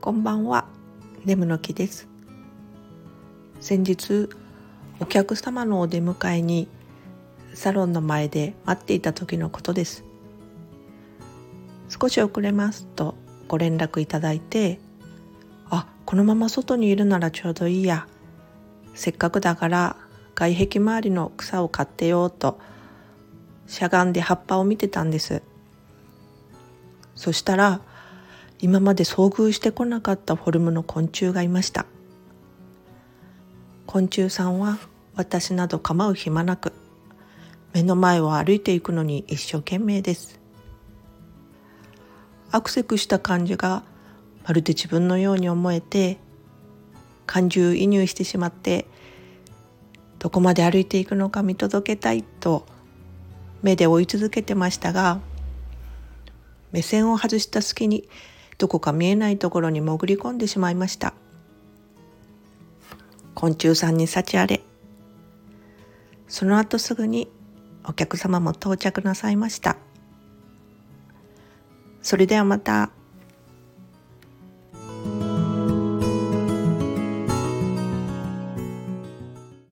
こんばんは、ネムの木です。先日、お客様のお出迎えにサロンの前で待っていた時のことです。少し遅れますとご連絡いただいて、あ、このまま外にいるならちょうどいいや。せっかくだから外壁周りの草を買ってようとしゃがんで葉っぱを見てたんです。そしたら今まで遭遇してこなかったフォルムの昆虫がいました。昆虫さんは私など構う暇なく目の前を歩いていくのに一生懸命です。アクセクした感じがまるで自分のように思えて感情移入してしまってどこまで歩いていくのか見届けたいと目で追い続けてましたが目線を外した隙にどこか見えないところに潜り込んでしまいました。昆虫さんに幸あれ。その後すぐにお客様も到着なさいました。それではまた。